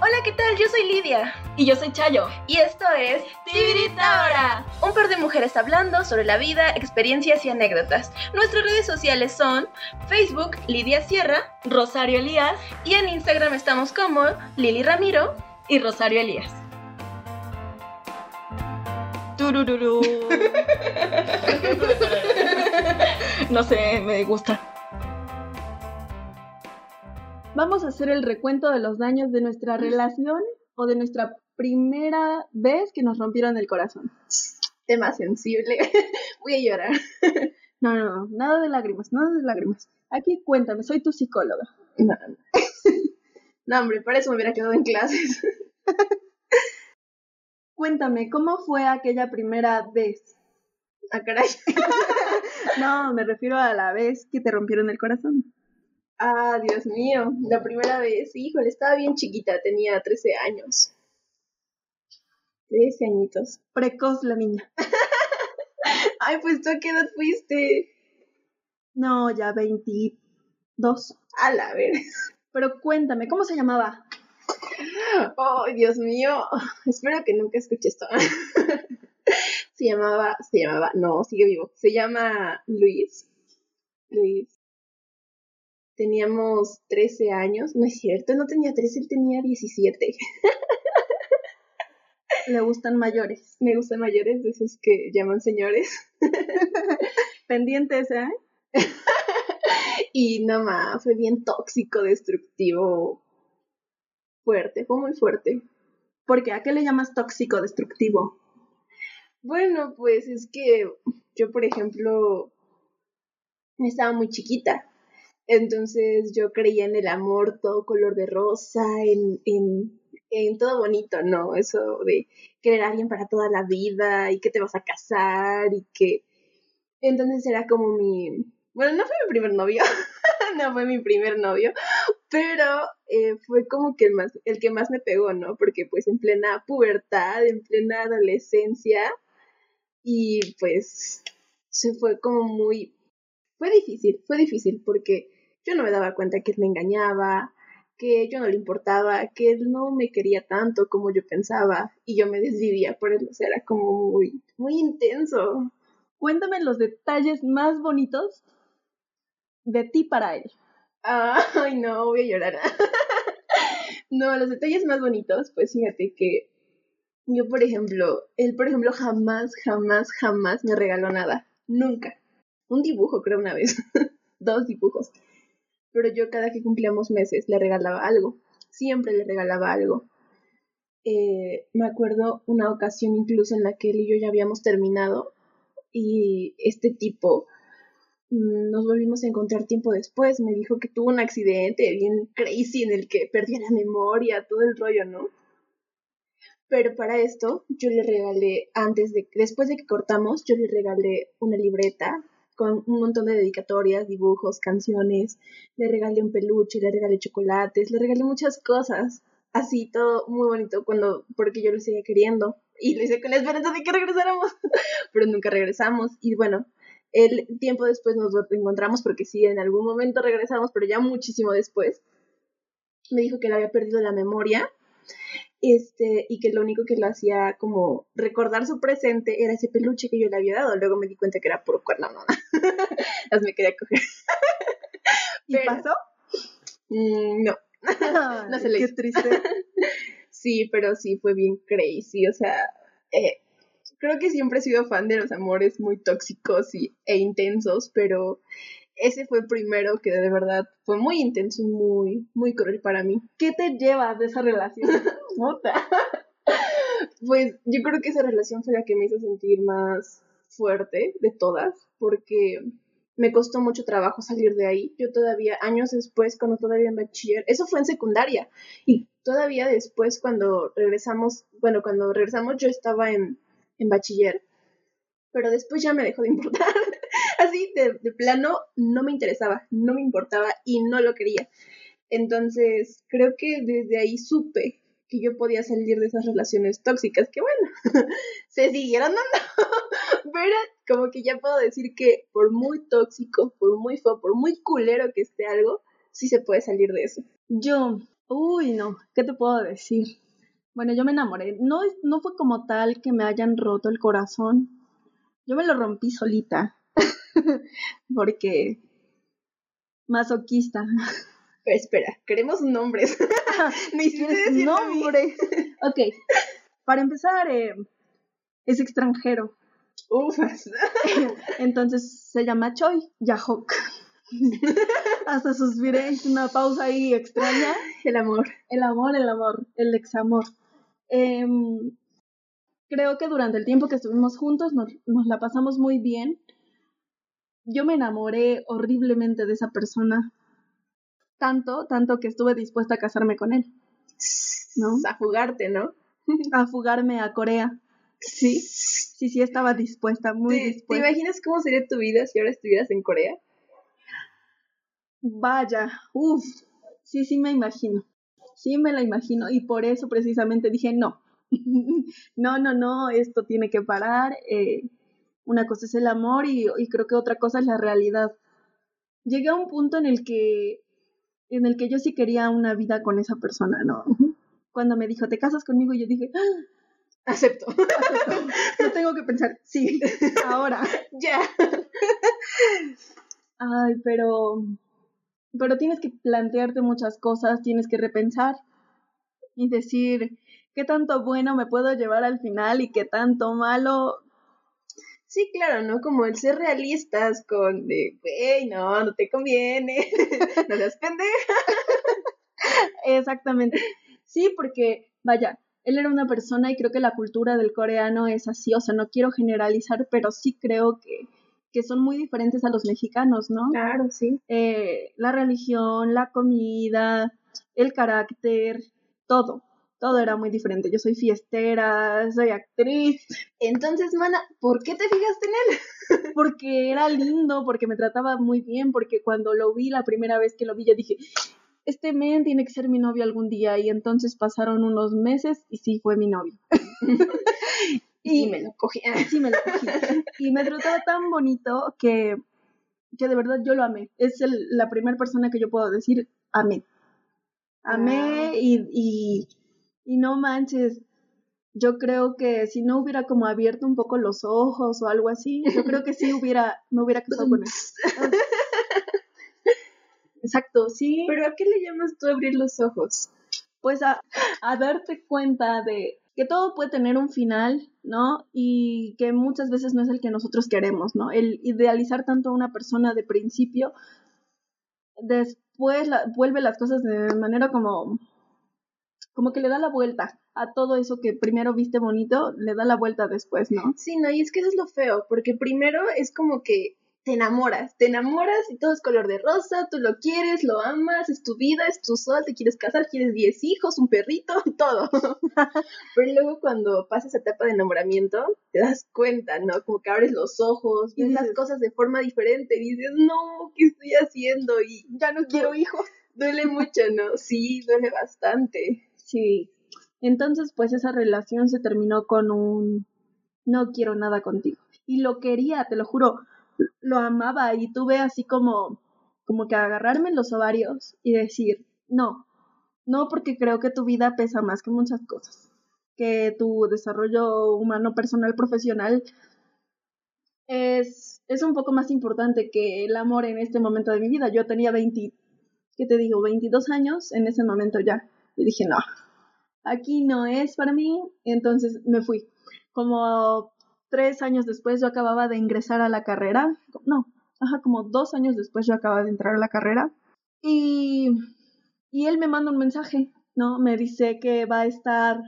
Hola, ¿qué tal? Yo soy Lidia. Y yo soy Chayo. Y esto es Tibiritabra. Un par de mujeres hablando sobre la vida, experiencias y anécdotas. Nuestras redes sociales son Facebook, Lidia Sierra, Rosario Elías y en Instagram estamos como Lili Ramiro y Rosario Elías. No sé, me gusta. Vamos a hacer el recuento de los daños de nuestra relación o de nuestra primera vez que nos rompieron el corazón. Tema sensible. Voy a llorar. No, no, no, nada de lágrimas, nada de lágrimas. Aquí cuéntame, soy tu psicóloga. No, no. no hombre, para eso me hubiera quedado en clases. Cuéntame, ¿cómo fue aquella primera vez? Ah, caray. No, me refiero a la vez que te rompieron el corazón. Ah, Dios mío, la primera vez, híjole, estaba bien chiquita, tenía 13 años. 13 añitos. Precoz la niña. Ay, pues tú a qué edad fuiste? No, ya 22. A la ver. Pero cuéntame, ¿cómo se llamaba? Oh, Dios mío. Espero que nunca escuche esto. se llamaba, se llamaba, no, sigue vivo. Se llama Luis. Luis. Teníamos 13 años. No es cierto, no tenía 13, él tenía 17. Le gustan mayores. Me gustan mayores, de esos que llaman señores. Pendientes, ¿eh? y no más, fue bien tóxico, destructivo. Fuerte, fue muy fuerte. Porque ¿a qué le llamas tóxico, destructivo? Bueno, pues es que yo, por ejemplo, estaba muy chiquita. Entonces yo creía en el amor todo color de rosa, en, en, en todo bonito, ¿no? Eso de querer a alguien para toda la vida y que te vas a casar y que... Entonces era como mi... Bueno, no fue mi primer novio, no fue mi primer novio, pero eh, fue como que el, más, el que más me pegó, ¿no? Porque pues en plena pubertad, en plena adolescencia, y pues se fue como muy... Fue difícil, fue difícil porque yo no me daba cuenta que él me engañaba, que yo no le importaba, que él no me quería tanto como yo pensaba y yo me desvivía por él, o sea, era como muy, muy intenso. Cuéntame los detalles más bonitos de ti para él. Ay, no, voy a llorar. no, los detalles más bonitos, pues fíjate que yo, por ejemplo, él, por ejemplo, jamás, jamás, jamás me regaló nada. Nunca. Un dibujo, creo, una vez. Dos dibujos pero yo cada que cumplíamos meses le regalaba algo, siempre le regalaba algo. Eh, me acuerdo una ocasión incluso en la que él y yo ya habíamos terminado y este tipo nos volvimos a encontrar tiempo después, me dijo que tuvo un accidente bien crazy en el que perdía la memoria, todo el rollo, ¿no? Pero para esto yo le regalé, antes de, después de que cortamos, yo le regalé una libreta con un montón de dedicatorias, dibujos, canciones, le regalé un peluche, le regalé chocolates, le regalé muchas cosas, así todo muy bonito cuando porque yo lo seguía queriendo. Y lo hice con la esperanza de que regresáramos, pero nunca regresamos. Y bueno, el tiempo después nos encontramos porque sí, en algún momento regresamos, pero ya muchísimo después. Me dijo que le había perdido la memoria este, y que lo único que lo hacía como recordar su presente era ese peluche que yo le había dado. Luego me di cuenta que era puro cuerno, no, las me quería coger. ¿Y pasó? Mm, no, no se le Qué triste. sí, pero sí fue bien crazy, o sea, eh, creo que siempre he sido fan de los amores muy tóxicos y, e intensos, pero ese fue el primero que de verdad fue muy intenso y muy, muy cruel para mí. ¿Qué te llevas de esa relación? pues yo creo que esa relación fue la que me hizo sentir más fuerte de todas, porque me costó mucho trabajo salir de ahí. Yo todavía, años después, cuando todavía en bachiller, eso fue en secundaria, y todavía después cuando regresamos, bueno, cuando regresamos yo estaba en, en bachiller, pero después ya me dejó de importar. Así, de, plano, no me interesaba, no me importaba y no lo quería. Entonces, creo que desde ahí supe que yo podía salir de esas relaciones tóxicas, que bueno, se siguieron dando, pero como que ya puedo decir que por muy tóxico, por muy feo, por muy culero que esté algo, sí se puede salir de eso. Yo, uy, no, ¿qué te puedo decir? Bueno, yo me enamoré. No, no fue como tal que me hayan roto el corazón. Yo me lo rompí solita. Porque masoquista. Pero espera, queremos nombres. Ni ¿Quieres decirlo a mí? nombre. Ok, para empezar, eh, es extranjero. Ufas. Entonces se llama Choi Yahok. Hasta suspiré, hice una pausa ahí extraña. El amor. El amor, el amor, el examor. Em, creo que durante el tiempo que estuvimos juntos nos, nos la pasamos muy bien. Yo me enamoré horriblemente de esa persona. Tanto, tanto que estuve dispuesta a casarme con él. ¿No? A jugarte, ¿no? A fugarme a Corea. Sí, sí, sí, estaba dispuesta, muy ¿Te, ¿Te dispuesta. imaginas cómo sería tu vida si ahora estuvieras en Corea? Vaya, uff, sí, sí me imagino. Sí me la imagino y por eso precisamente dije no. no, no, no, esto tiene que parar. eh, una cosa es el amor y, y creo que otra cosa es la realidad. Llegué a un punto en el que en el que yo sí quería una vida con esa persona, ¿no? Cuando me dijo, "¿Te casas conmigo?" yo dije, "Ah, Acepto. acepto". no tengo que pensar, sí, ahora. ya. Ay, pero pero tienes que plantearte muchas cosas, tienes que repensar y decir qué tanto bueno me puedo llevar al final y qué tanto malo. Sí, claro, ¿no? Como el ser realistas con de, güey, no, no te conviene. no seas pendeja. Exactamente. Sí, porque vaya, él era una persona y creo que la cultura del coreano es así, o sea, no quiero generalizar, pero sí creo que que son muy diferentes a los mexicanos, ¿no? Claro, sí. Eh, la religión, la comida, el carácter, todo, todo era muy diferente. Yo soy fiestera, soy actriz, Entonces, mana, ¿por qué te fijaste en él? porque era lindo, porque me trataba muy bien, porque cuando lo vi la primera vez que lo vi, yo dije, este men tiene que ser mi novio algún día. Y entonces pasaron unos meses y sí fue mi novio. Y me lo cogí. Sí, me lo cogí. Y me trataba tan bonito que, que de verdad yo lo amé. Es el- la primera persona que yo puedo decir amé. Amé y, y, y no manches. Yo creo que si no hubiera como abierto un poco los ojos o algo así, yo creo que sí hubiera, me hubiera casado con él. Exacto, sí. ¿Pero a qué le llamas tú abrir los ojos? pues a, a darte cuenta de que todo puede tener un final, ¿no? Y que muchas veces no es el que nosotros queremos, ¿no? El idealizar tanto a una persona de principio, después vuelve las cosas de manera como, como que le da la vuelta a todo eso que primero viste bonito, le da la vuelta después, ¿no? Sí, no, y es que eso es lo feo, porque primero es como que te enamoras, te enamoras y todo es color de rosa, tú lo quieres, lo amas, es tu vida, es tu sol, te quieres casar, quieres 10 hijos, un perrito, todo. Pero luego cuando pasa esa etapa de enamoramiento, te das cuenta, ¿no? Como que abres los ojos, Y ves las cosas de forma diferente y dices, no, ¿qué estoy haciendo? Y Ya no quiero hijos. duele mucho, ¿no? Sí, duele bastante. Sí. Entonces, pues esa relación se terminó con un no quiero nada contigo. Y lo quería, te lo juro, lo amaba y tuve así como como que agarrarme en los ovarios y decir, "No. No porque creo que tu vida pesa más que muchas cosas. Que tu desarrollo humano, personal, profesional es es un poco más importante que el amor en este momento de mi vida. Yo tenía 20 ¿qué te digo? 22 años en ese momento ya. Y dije, no, aquí no es para mí. Entonces me fui. Como tres años después yo acababa de ingresar a la carrera. No, ajá, como dos años después yo acababa de entrar a la carrera. Y, y él me manda un mensaje, ¿no? Me dice que va a estar,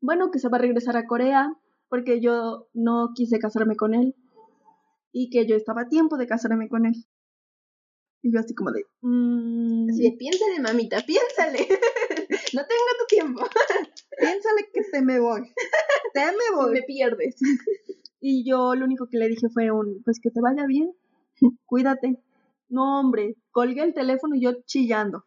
bueno, que se va a regresar a Corea porque yo no quise casarme con él y que yo estaba a tiempo de casarme con él. Y yo así como de... mm, Así de, piénsale, mamita, piénsale. no tengo tu tiempo. piénsale que te me voy. Te me voy. Me pierdes. Y yo lo único que le dije fue un, pues que te vaya bien, cuídate. No, hombre, colgué el teléfono y yo chillando,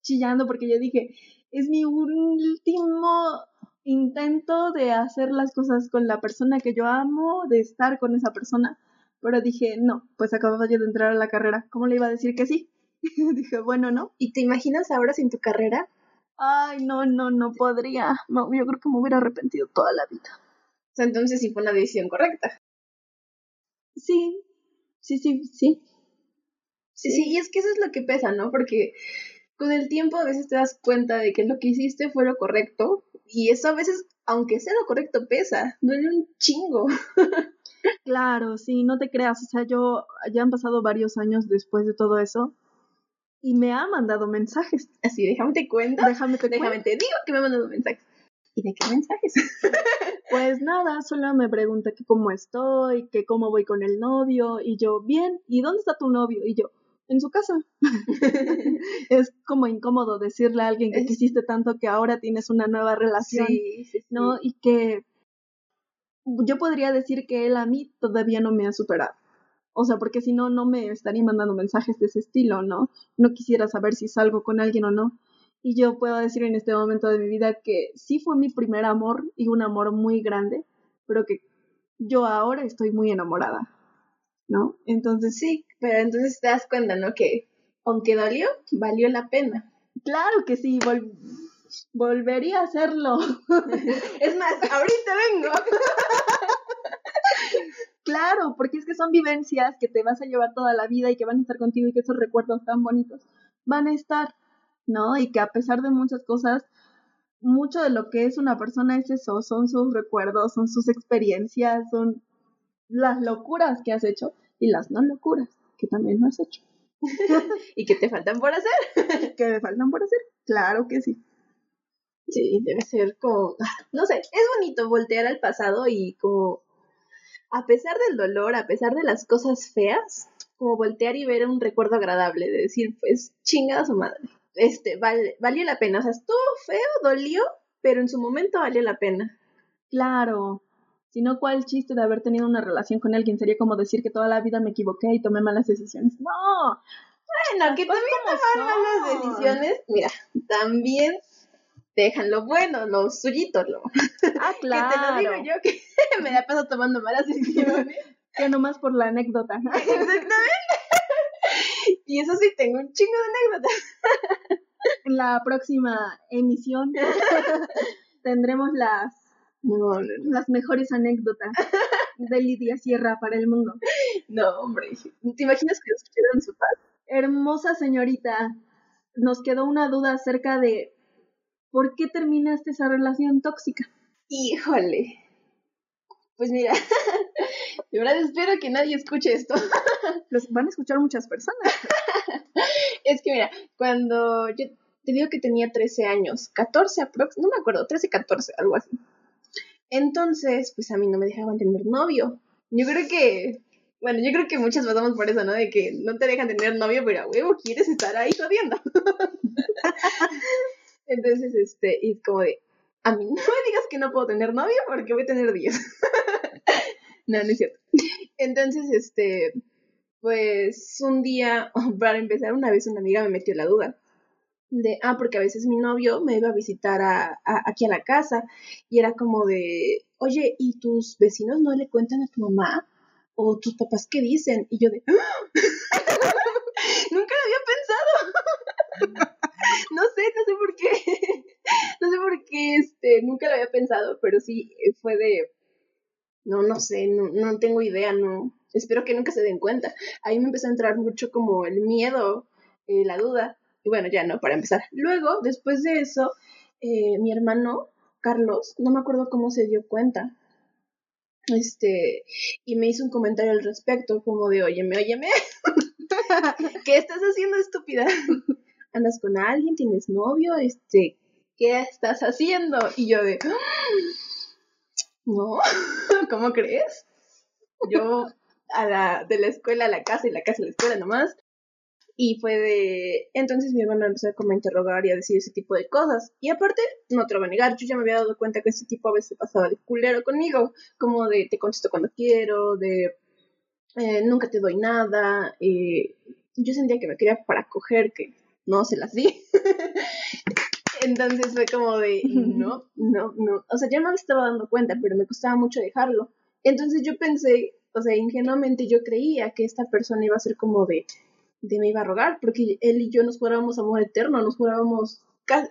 chillando porque yo dije, es mi último intento de hacer las cosas con la persona que yo amo, de estar con esa persona. Pero dije, no, pues acababa yo de entrar a la carrera. ¿Cómo le iba a decir que sí? dije, bueno, ¿no? ¿Y te imaginas ahora sin tu carrera? Ay, no, no, no podría. No, yo creo que me hubiera arrepentido toda la vida. O sea, entonces sí fue una decisión correcta. Sí, sí, sí, sí. Sí, sí, y es que eso es lo que pesa, ¿no? Porque con el tiempo a veces te das cuenta de que lo que hiciste fue lo correcto y eso a veces, aunque sea lo correcto, pesa, duele un chingo. Claro, sí, no te creas, o sea, yo ya han pasado varios años después de todo eso y me ha mandado mensajes. Así, déjame te cuento. Déjame te Déjame te digo que me ha mandado mensajes. ¿Y de qué mensajes? Pues nada, solo me pregunta que cómo estoy, que cómo voy con el novio y yo, bien, ¿y dónde está tu novio? Y yo, en su casa. es como incómodo decirle a alguien que Es- quisiste tanto que ahora tienes una nueva relación, sí, sí, sí. ¿no? Y que yo podría decir que él a mí todavía no me ha superado. O sea, porque si no, no me estaría mandando mensajes de ese estilo, ¿no? No quisiera saber si salgo con alguien o no. Y yo puedo decir en este momento de mi vida que sí fue mi primer amor y un amor muy grande, pero que yo ahora estoy muy enamorada, ¿no? Entonces, Sí, pero entonces te das cuenta, ¿no? Que aunque dolió, valió la pena. claro que sí, vol- volvería a hacerlo. Es más, ahorita vengo. Claro, porque es que son vivencias que te vas a llevar toda la vida y que van a estar contigo y que esos recuerdos tan bonitos van a estar, ¿no? Y que a pesar de muchas cosas, mucho de lo que es una persona es eso, son sus recuerdos, son sus experiencias, son las locuras que has hecho y las no locuras que también no has hecho. ¿Y que te faltan por hacer? ¿Que me faltan por hacer? Claro que sí. Sí, debe ser como, ah, no sé, es bonito voltear al pasado y como, a pesar del dolor, a pesar de las cosas feas, como voltear y ver un recuerdo agradable, de decir, pues, chingada su madre. Este, vale, valió la pena, o sea, estuvo feo, dolió, pero en su momento valió la pena. Claro. Si no, ¿cuál chiste de haber tenido una relación con alguien? Sería como decir que toda la vida me equivoqué y tomé malas decisiones. No, Bueno, que también tomar malas decisiones, mira, también dejan lo bueno, lo suyito, lo Ah, claro. que te lo digo yo que me la paso tomando malas decisiones. Que nomás por la anécdota. Exactamente. Y eso sí, tengo un chingo de anécdotas. En la próxima emisión tendremos las, No, no, no. las mejores anécdotas de Lidia Sierra para el mundo. No, hombre. ¿Te imaginas que nos escucharan su paz? Hermosa señorita, nos quedó una duda acerca de por qué terminaste esa relación tóxica. Híjole. Pues mira, de verdad espero que nadie escuche esto. Los van a escuchar muchas personas. Es que mira, cuando yo te digo que tenía 13 años, 14 aprox, no me acuerdo, 13, 14, algo así. Entonces, pues a mí no me dejaban tener novio. Yo creo que, bueno, yo creo que muchas pasamos por eso, ¿no? De que no te dejan tener novio, pero a huevo quieres estar ahí jodiendo. Entonces, este, y como de, a mí no me digas que no puedo tener novio porque voy a tener 10. no, no es cierto. Entonces, este, pues un día, para empezar, una vez una amiga me metió la duda de, ah, porque a veces mi novio me iba a visitar a, a- aquí a la casa y era como de, oye, ¿y tus vecinos no le cuentan a tu mamá? ¿O tus papás qué dicen? Y yo de, ¡Ah! nunca lo había pensado. no sé, no sé por qué. no sé por qué, este, nunca lo había pensado, pero sí eh, fue de, no, no sé, no, no tengo idea, no. Espero que nunca se den cuenta. Ahí me empezó a entrar mucho como el miedo, la duda. Y bueno, ya no, para empezar. Luego, después de eso, eh, mi hermano, Carlos, no me acuerdo cómo se dio cuenta. Este, y me hizo un comentario al respecto, como de, óyeme, óyeme, ¿qué estás haciendo, estúpida? ¿Andas con alguien? ¿Tienes novio? Este, ¿qué estás haciendo? Y yo de, no, ¿cómo crees? Yo a la, de la escuela a la casa y la casa a la escuela nomás. Y fue de. Entonces mi hermano empezó a interrogar y a decir ese tipo de cosas. Y aparte, no te lo voy a negar, yo ya me había dado cuenta que ese tipo a veces pasaba de culero conmigo. Como de te contesto cuando quiero, de eh, nunca te doy nada. eh, yo sentía que me quería para coger, que no se las di. Entonces fue como de, no, no, no. O sea, ya me estaba dando cuenta, pero me costaba mucho dejarlo. Entonces yo pensé, o sea, ingenuamente yo creía que esta persona iba a ser como de, de me iba a rogar, porque él y yo nos jurábamos amor eterno, nos jurábamos,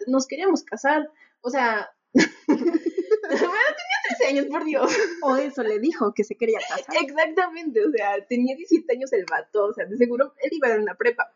nos queríamos casar. O sea, bueno, tenía 13 años, por Dios. O eso le dijo que se quería casar. Exactamente, o sea, tenía 17 años el vato, o sea, de seguro él iba en una prepa.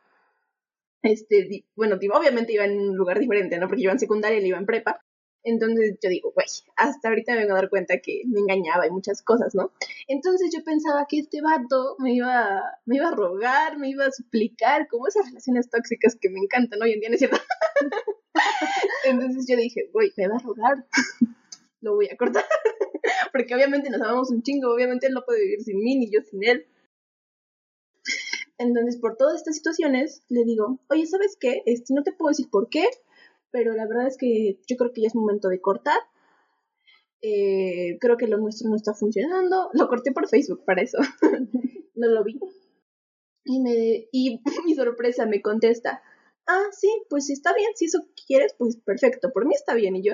Este, bueno, obviamente iba en un lugar diferente, ¿no? Porque yo iba en secundaria y él iba en prepa. Entonces yo digo, güey, hasta ahorita me vengo a dar cuenta que me engañaba y muchas cosas, ¿no? Entonces yo pensaba que este vato me iba, me iba a rogar, me iba a suplicar, como esas relaciones tóxicas que me encantan hoy en día, ¿no es cierto? Entonces yo dije, güey, me va a rogar, lo voy a cortar. Porque obviamente nos amamos un chingo, obviamente él no puede vivir sin mí ni yo sin él. Entonces, por todas estas situaciones, le digo, oye, ¿sabes qué? Este, no te puedo decir por qué, pero la verdad es que yo creo que ya es momento de cortar. Eh, creo que lo nuestro no está funcionando. Lo corté por Facebook para eso. no lo vi. Y, me, y mi sorpresa me contesta, ah, sí, pues está bien, si eso quieres, pues perfecto, por mí está bien. Y yo,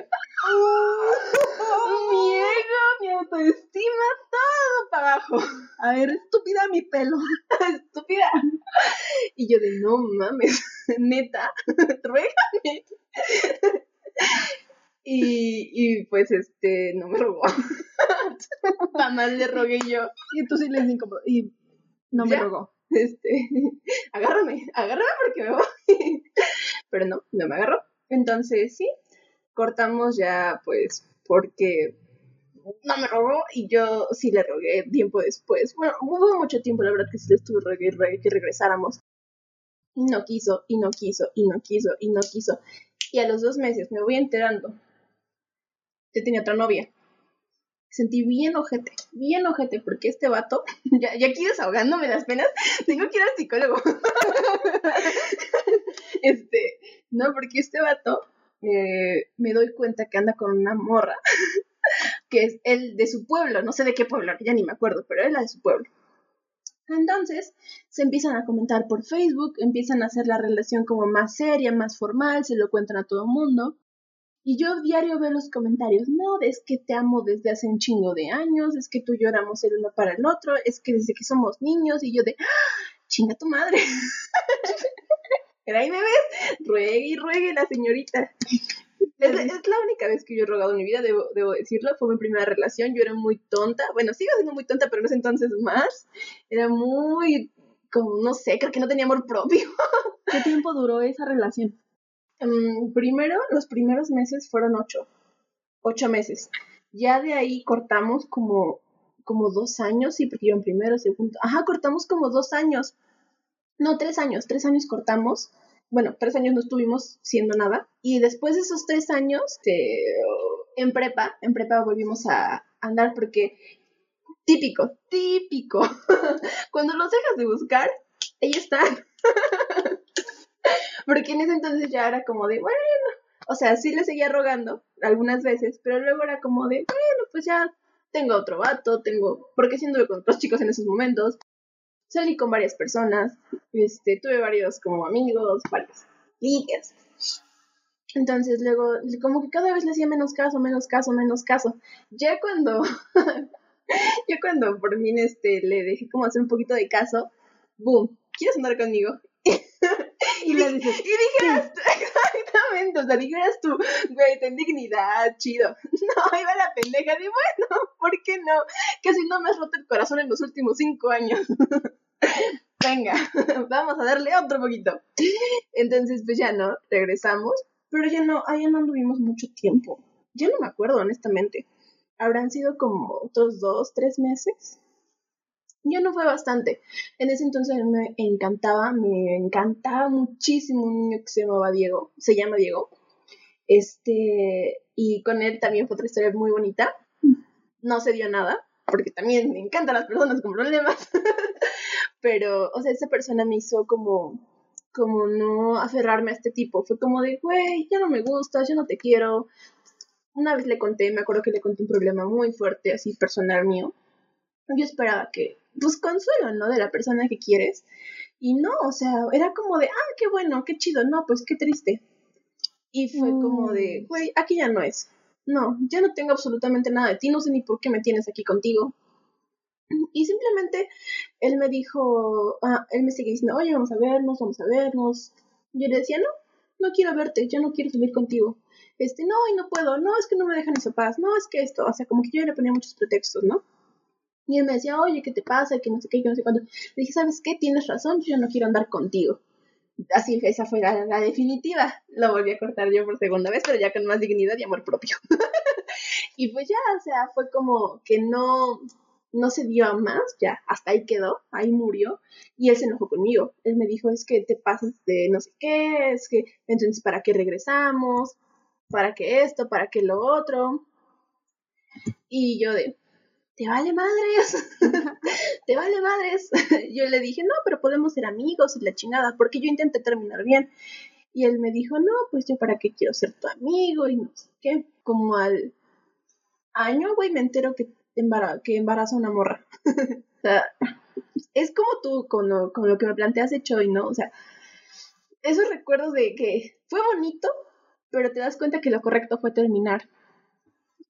mi ego, mi autoestima, todo para abajo. A ver, estúpida mi pelo. estúpida. Y yo de no mames, neta, ruégame. Y, y pues este, no me robó. Jamás le rogué yo. Y sí les incómodo. Y no me Ya. rogó. Este, agárrame, agárrame porque me voy. Pero no, no me agarró. Entonces sí, cortamos ya pues porque no me robó y yo sí le rogué tiempo después. Bueno, hubo mucho tiempo, la verdad que sí le estuve rogué que regresáramos. Y no quiso, y no quiso, y no quiso, y no quiso. Y a los dos meses me voy enterando que tenía otra novia. Sentí bien ojete, bien ojete, porque este vato, ya, aquí desahogándome las penas, tengo que ir al psicólogo. este, no, porque este vato, eh, me doy cuenta que anda con una morra, que es el de su pueblo, no sé de qué pueblo, ya ni me acuerdo, pero es la de su pueblo. Entonces, se empiezan a comentar por Facebook, empiezan a hacer la relación como más seria, más formal, se lo cuentan a todo el mundo. Y yo diario veo los comentarios, no, es que te amo desde hace un chingo de años, es que tú lloramos el uno para el otro, es que desde que somos niños, y yo de, ¡Ah! chinga tu madre. Pero ahí me ves, ruegue y ruegue la señorita. Es, es la única vez que yo he rogado en mi vida, debo, debo decirlo, fue mi primera relación, yo era muy tonta, bueno, sigo siendo muy tonta, pero en ese entonces más, era muy, como, no sé, creo que no tenía amor propio. ¿Qué tiempo duró esa relación? Mm, primero, los primeros meses fueron ocho. Ocho meses. Ya de ahí cortamos como, como dos años, sí, porque yo en primero, segundo. Ajá, cortamos como dos años. No, tres años. Tres años cortamos. Bueno, tres años no estuvimos siendo nada. Y después de esos tres años, este, en prepa, en prepa volvimos a andar porque típico, típico. Cuando los dejas de buscar, ahí están. Porque en ese entonces ya era como de, bueno, o sea, sí le seguía rogando algunas veces, pero luego era como de, bueno, pues ya tengo otro vato, tengo, porque sí anduve con otros chicos en esos momentos, salí con varias personas, este, tuve varios como amigos, varios ligues. Entonces luego, como que cada vez le hacía menos caso, menos caso, menos caso. Ya cuando, ya cuando por fin este, le dejé como hacer un poquito de caso, boom, ¿quieres andar conmigo? Y le dices, Y dijeras, tú- exactamente, o sea, dijeras tú, güey, ten dignidad, chido. No, iba la pendeja de, bueno, ¿por qué no? Que si no me has roto el corazón en los últimos cinco años. Venga, vamos a darle otro poquito. Entonces, pues ya no, regresamos, pero ya no, allá no anduvimos mucho tiempo. Ya no me acuerdo, honestamente. Habrán sido como otros dos, tres meses. Ya no fue bastante. En ese entonces me encantaba, me encantaba muchísimo un niño que se llamaba Diego, se llama Diego. Este, y con él también fue otra historia muy bonita. No se dio nada, porque también me encantan las personas con problemas. Pero, o sea, esa persona me hizo como, como no aferrarme a este tipo. Fue como de, güey, ya no me gustas, ya no te quiero. Una vez le conté, me acuerdo que le conté un problema muy fuerte, así personal mío. Yo esperaba que, pues, consuelo, ¿no? De la persona que quieres. Y no, o sea, era como de, ah, qué bueno, qué chido, no, pues qué triste. Y fue como de, güey, aquí ya no es. No, ya no tengo absolutamente nada de ti, no sé ni por qué me tienes aquí contigo. Y simplemente él me dijo, ah, él me sigue diciendo, oye, vamos a vernos, vamos a vernos. Yo le decía, no, no quiero verte, yo no quiero salir contigo. Este, no, y no puedo, no, es que no me dejan mis papás, no, es que esto, o sea, como que yo le ponía muchos pretextos, ¿no? Y él me decía, oye, ¿qué te pasa? Que no sé qué, que no sé cuándo. Le dije, ¿sabes qué? Tienes razón, yo no quiero andar contigo. Así, esa fue la, la definitiva. Lo volví a cortar yo por segunda vez, pero ya con más dignidad y amor propio. y pues ya, o sea, fue como que no, no se dio a más, ya, hasta ahí quedó, ahí murió, y él se enojó conmigo. Él me dijo, es que te pasas de no sé qué, es que entonces, ¿para qué regresamos? ¿Para qué esto? ¿Para qué lo otro? Y yo de, te vale madres, te vale madres. yo le dije, no, pero podemos ser amigos y la chingada, porque yo intenté terminar bien. Y él me dijo, no, pues yo para qué quiero ser tu amigo y no sé qué. Como al año, güey, me entero que, embara que embaraza una morra. o sea, es como tú con lo, con lo que me planteas hecho hoy, ¿no? O sea, esos recuerdos de que fue bonito, pero te das cuenta que lo correcto fue terminar.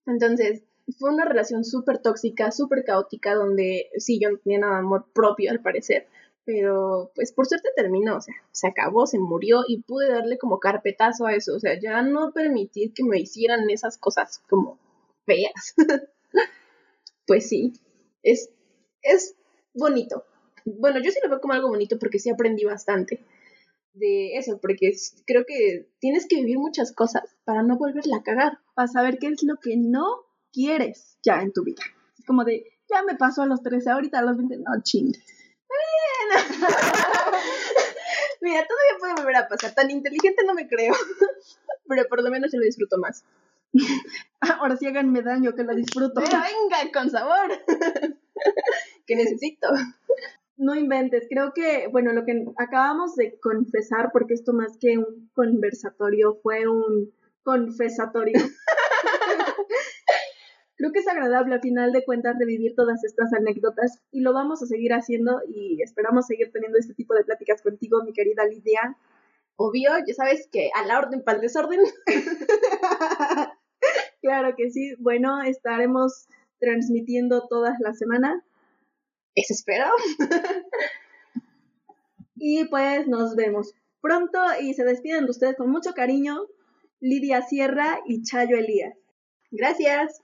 Entonces, fue una relación súper tóxica, súper caótica, donde sí, yo no tenía nada de amor propio al parecer, pero pues por suerte terminó, o sea, se acabó, se murió y pude darle como carpetazo a eso, o sea, ya no permitir que me hicieran esas cosas como feas. pues sí, es, es bonito. Bueno, yo sí lo veo como algo bonito porque sí aprendí bastante de eso, porque creo que tienes que vivir muchas cosas para no volverla a cagar, para saber qué es lo que no quieres ya en tu vida. Es como de, ya me pasó a los 13, ahorita a los 20, no chingues. Mira, todavía puede volver a pasar. Tan inteligente no me creo. Pero por lo menos se lo disfruto más. Ahora sí háganme daño, que lo disfruto. Pero venga, con sabor. que necesito. No inventes, creo que, bueno, lo que acabamos de confesar, porque esto más que un conversatorio fue un confesatorio. Creo que es agradable a final de cuentas revivir todas estas anécdotas y lo vamos a seguir haciendo y esperamos seguir teniendo este tipo de pláticas contigo, mi querida Lidia. Obvio, ya sabes que a la orden para el desorden. claro que sí. Bueno, estaremos transmitiendo todas las semanas. Eso espero. y pues nos vemos pronto y se despiden de ustedes con mucho cariño Lidia Sierra y Chayo Elías. Gracias.